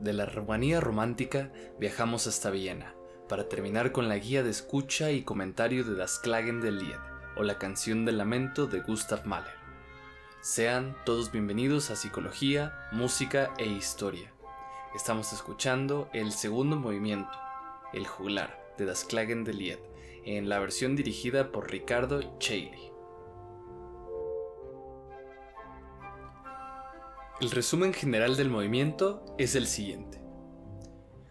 de la Rumanía romántica viajamos hasta Viena para terminar con la guía de escucha y comentario de Das Klagen del Lied o la canción del lamento de Gustav Mahler. Sean todos bienvenidos a Psicología, Música e Historia. Estamos escuchando el segundo movimiento, el juglar de Das Klagen del Lied, en la versión dirigida por Ricardo Chailly. El resumen general del movimiento es el siguiente.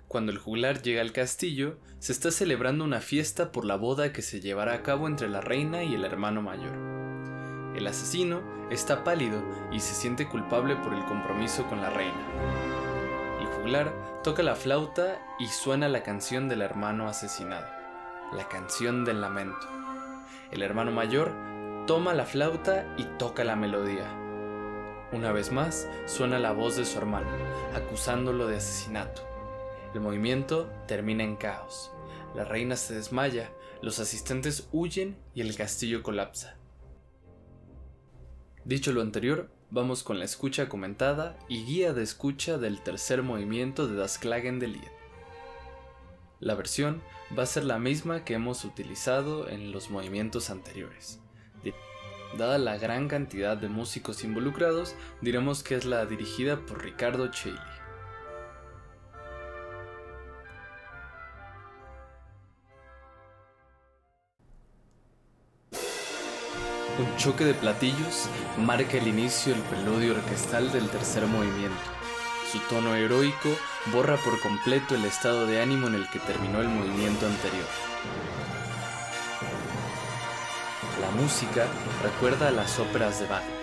Cuando el juglar llega al castillo, se está celebrando una fiesta por la boda que se llevará a cabo entre la reina y el hermano mayor. El asesino está pálido y se siente culpable por el compromiso con la reina. El juglar toca la flauta y suena la canción del hermano asesinado, la canción del lamento. El hermano mayor toma la flauta y toca la melodía. Una vez más suena la voz de su hermano, acusándolo de asesinato. El movimiento termina en caos. La reina se desmaya, los asistentes huyen y el castillo colapsa. Dicho lo anterior, vamos con la escucha comentada y guía de escucha del tercer movimiento de Das Klagen del Lied. La versión va a ser la misma que hemos utilizado en los movimientos anteriores. Dada la gran cantidad de músicos involucrados, diremos que es la dirigida por Ricardo Chailly. Un choque de platillos marca el inicio del preludio orquestal del tercer movimiento. Su tono heroico borra por completo el estado de ánimo en el que terminó el movimiento anterior. La música recuerda a las óperas de Wagner.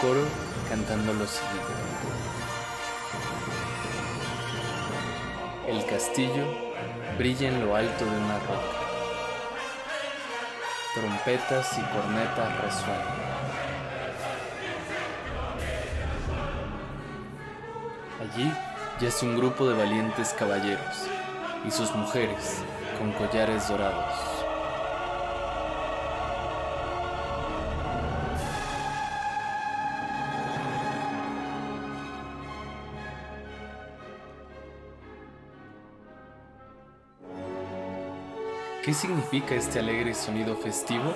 Coro cantando lo siguiente. El castillo brilla en lo alto de una roca. Trompetas y cornetas resuenan. Allí yace un grupo de valientes caballeros y sus mujeres con collares dorados. ¿Qué significa este alegre sonido festivo?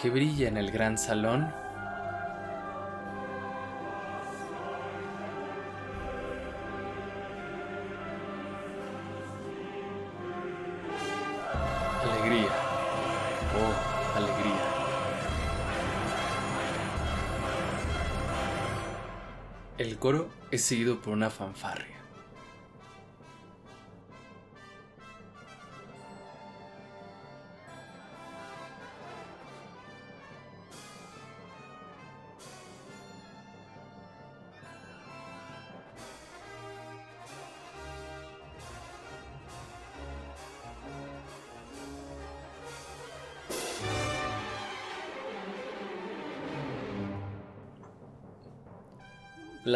¿Qué brilla en el gran salón? El coro es seguido por una fanfarria.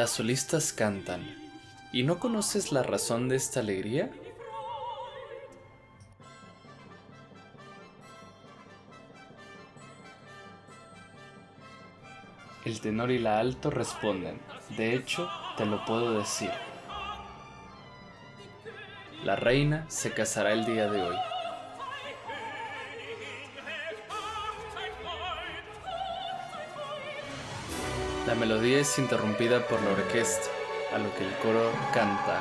Las solistas cantan. ¿Y no conoces la razón de esta alegría? El tenor y la alto responden. De hecho, te lo puedo decir. La reina se casará el día de hoy. La melodía es interrumpida por la orquesta, a lo que el coro canta,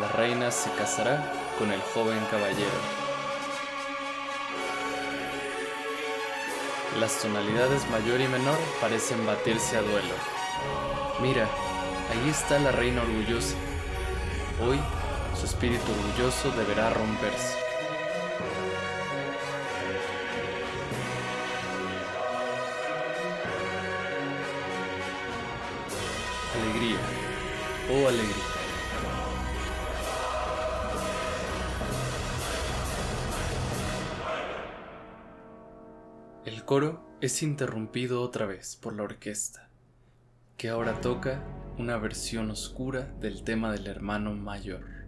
La reina se casará con el joven caballero. Las tonalidades mayor y menor parecen batirse a duelo. Mira, ahí está la reina orgullosa. Hoy su espíritu orgulloso deberá romperse. El coro es interrumpido otra vez por la orquesta, que ahora toca una versión oscura del tema del hermano mayor.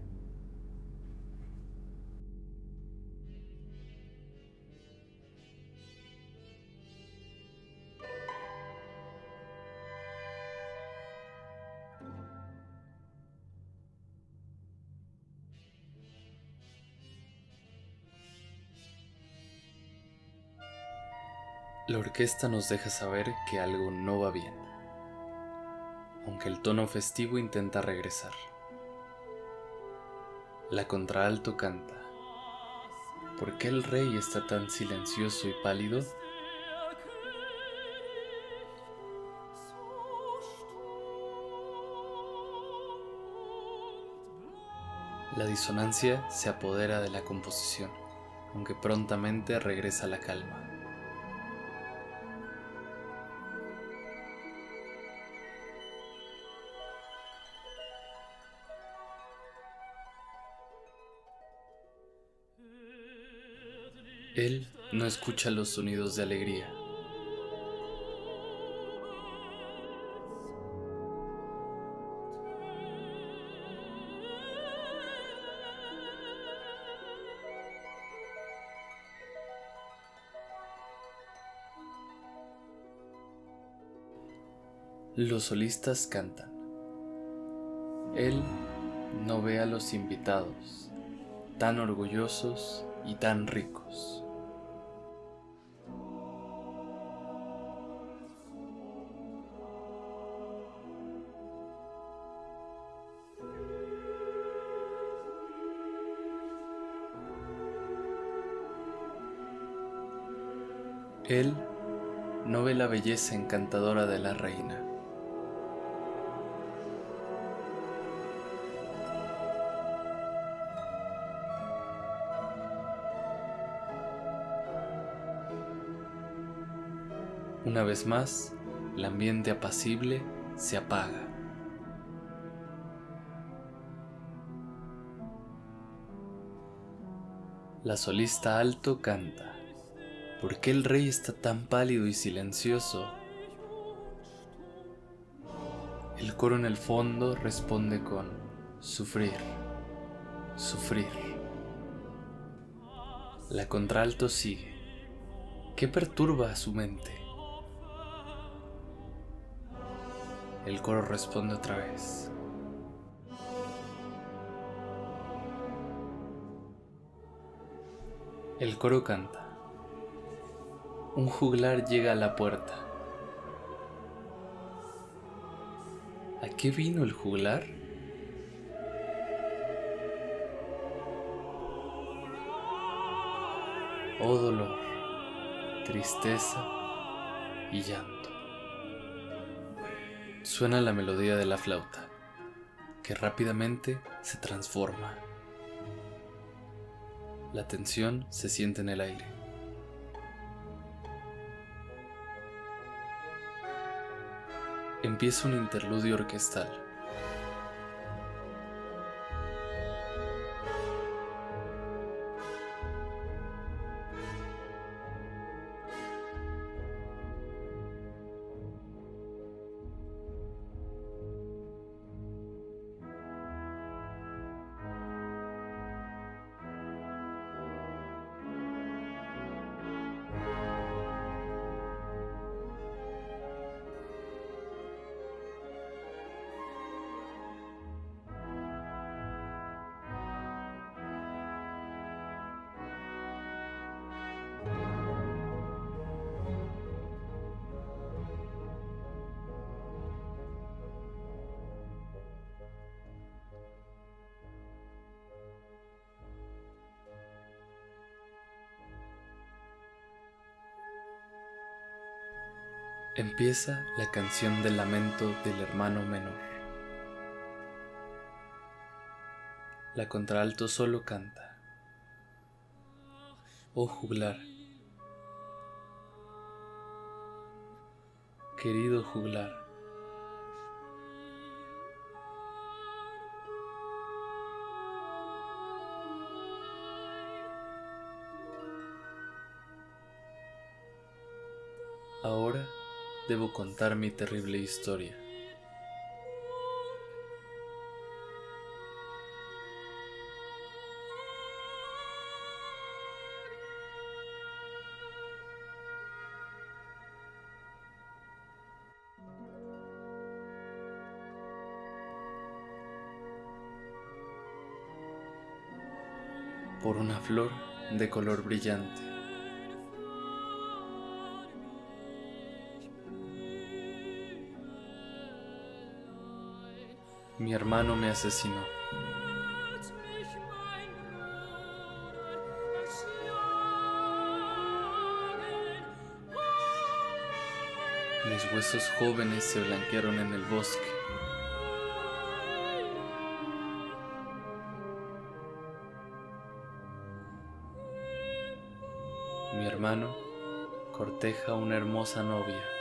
La orquesta nos deja saber que algo no va bien, aunque el tono festivo intenta regresar. La contraalto canta. ¿Por qué el rey está tan silencioso y pálido? La disonancia se apodera de la composición, aunque prontamente regresa la calma. Él no escucha los sonidos de alegría. Los solistas cantan. Él no ve a los invitados, tan orgullosos y tan ricos. Él no ve la belleza encantadora de la reina. Una vez más, el ambiente apacible se apaga. La solista alto canta. ¿Por qué el rey está tan pálido y silencioso? El coro en el fondo responde con sufrir, sufrir. La contralto sigue. ¿Qué perturba a su mente? El coro responde otra vez. El coro canta. Un juglar llega a la puerta. ¿A qué vino el juglar? Oh dolor, tristeza y llanto. Suena la melodía de la flauta, que rápidamente se transforma. La tensión se siente en el aire. Empieza un interludio orquestal. Empieza la canción del lamento del hermano menor. La contralto solo canta. Oh juglar, querido juglar. Debo contar mi terrible historia. por una flor de color brillante. Mi hermano me asesinó. Mis huesos jóvenes se blanquearon en el bosque. Mi hermano corteja una hermosa novia.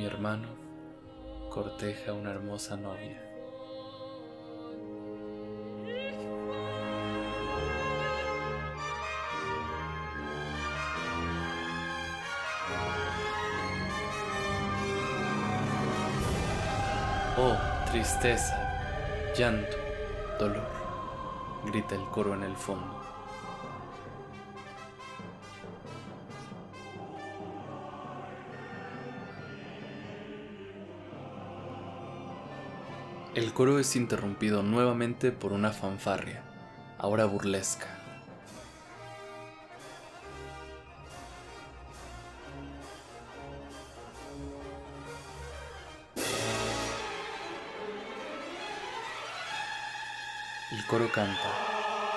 Mi hermano corteja una hermosa novia. Oh, tristeza, llanto, dolor, grita el coro en el fondo. El coro es interrumpido nuevamente por una fanfarria, ahora burlesca. El coro canta.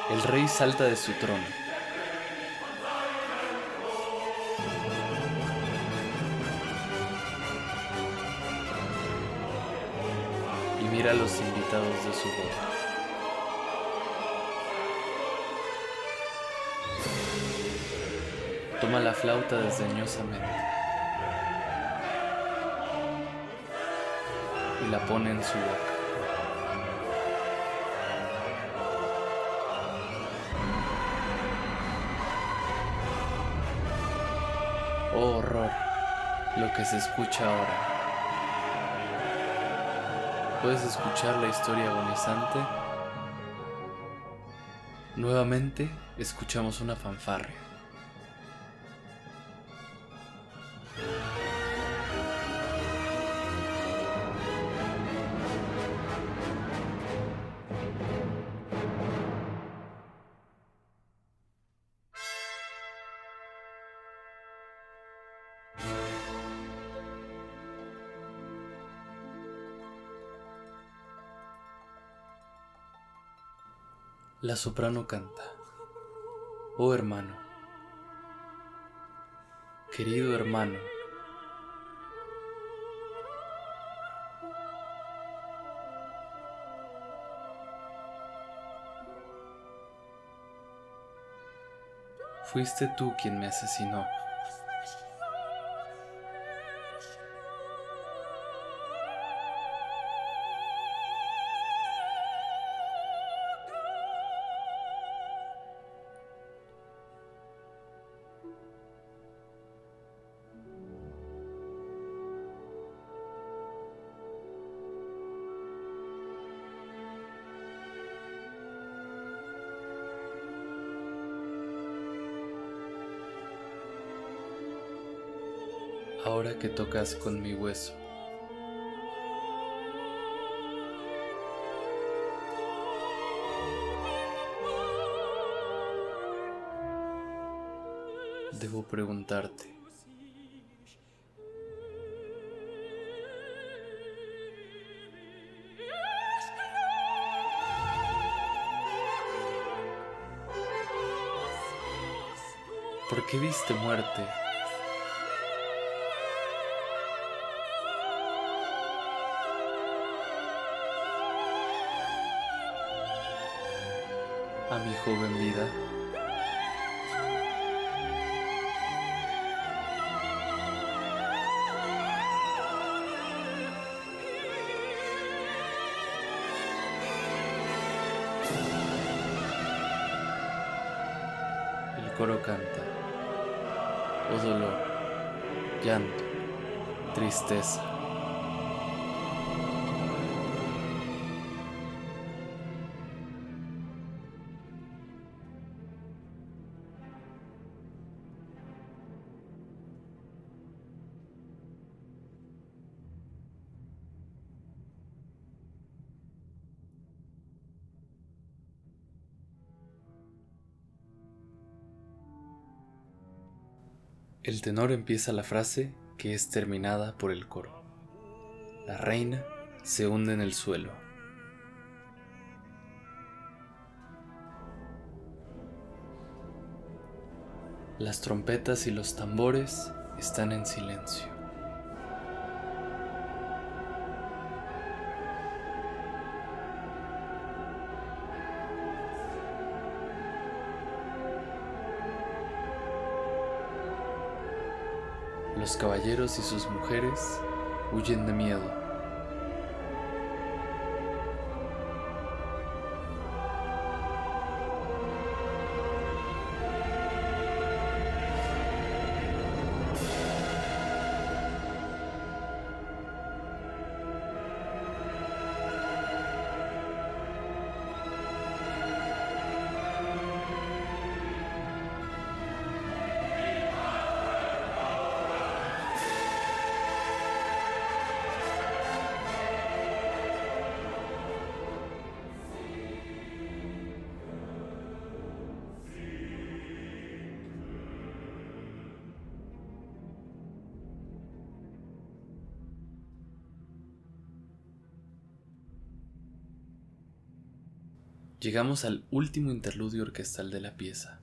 El rey salta de su trono. Mira a los invitados de su boda. Toma la flauta desdeñosamente y la pone en su boca. Oh horror, lo que se escucha ahora. ¿Puedes escuchar la historia agonizante? Nuevamente escuchamos una fanfarria. La soprano canta. Oh hermano, querido hermano, fuiste tú quien me asesinó. ahora que tocas con mi hueso. Debo preguntarte, ¿por qué viste muerte? A mi joven vida. El coro canta. Oh dolor, llanto, tristeza. El tenor empieza la frase que es terminada por el coro. La reina se hunde en el suelo. Las trompetas y los tambores están en silencio. Los caballeros y sus mujeres huyen de miedo. Llegamos al último interludio orquestal de la pieza.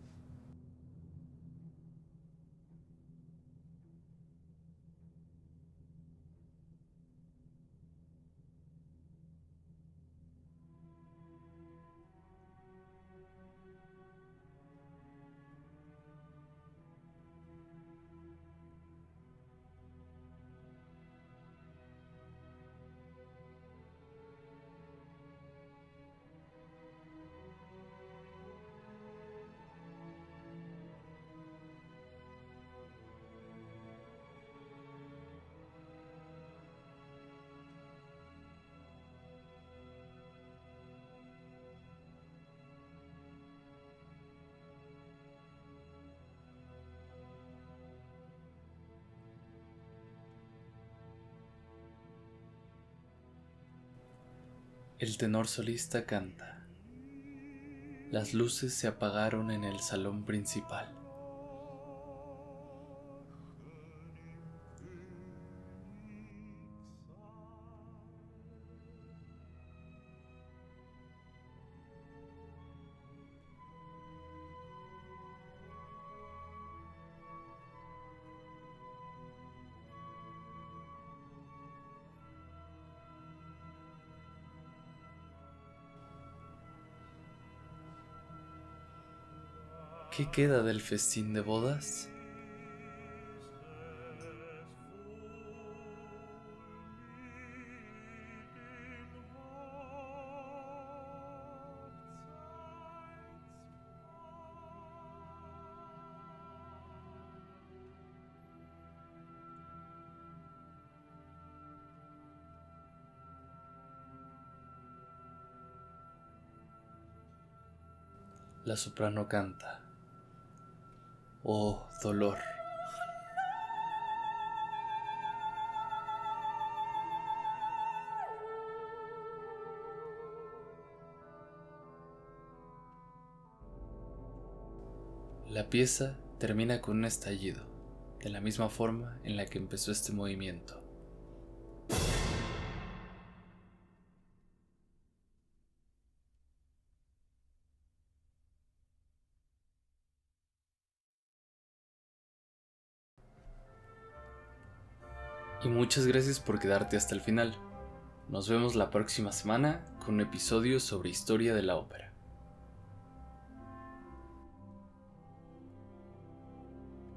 El tenor solista canta. Las luces se apagaron en el salón principal. ¿Qué queda del festín de bodas? La soprano canta. Oh, dolor. La pieza termina con un estallido, de la misma forma en la que empezó este movimiento. Muchas gracias por quedarte hasta el final. Nos vemos la próxima semana con un episodio sobre historia de la ópera.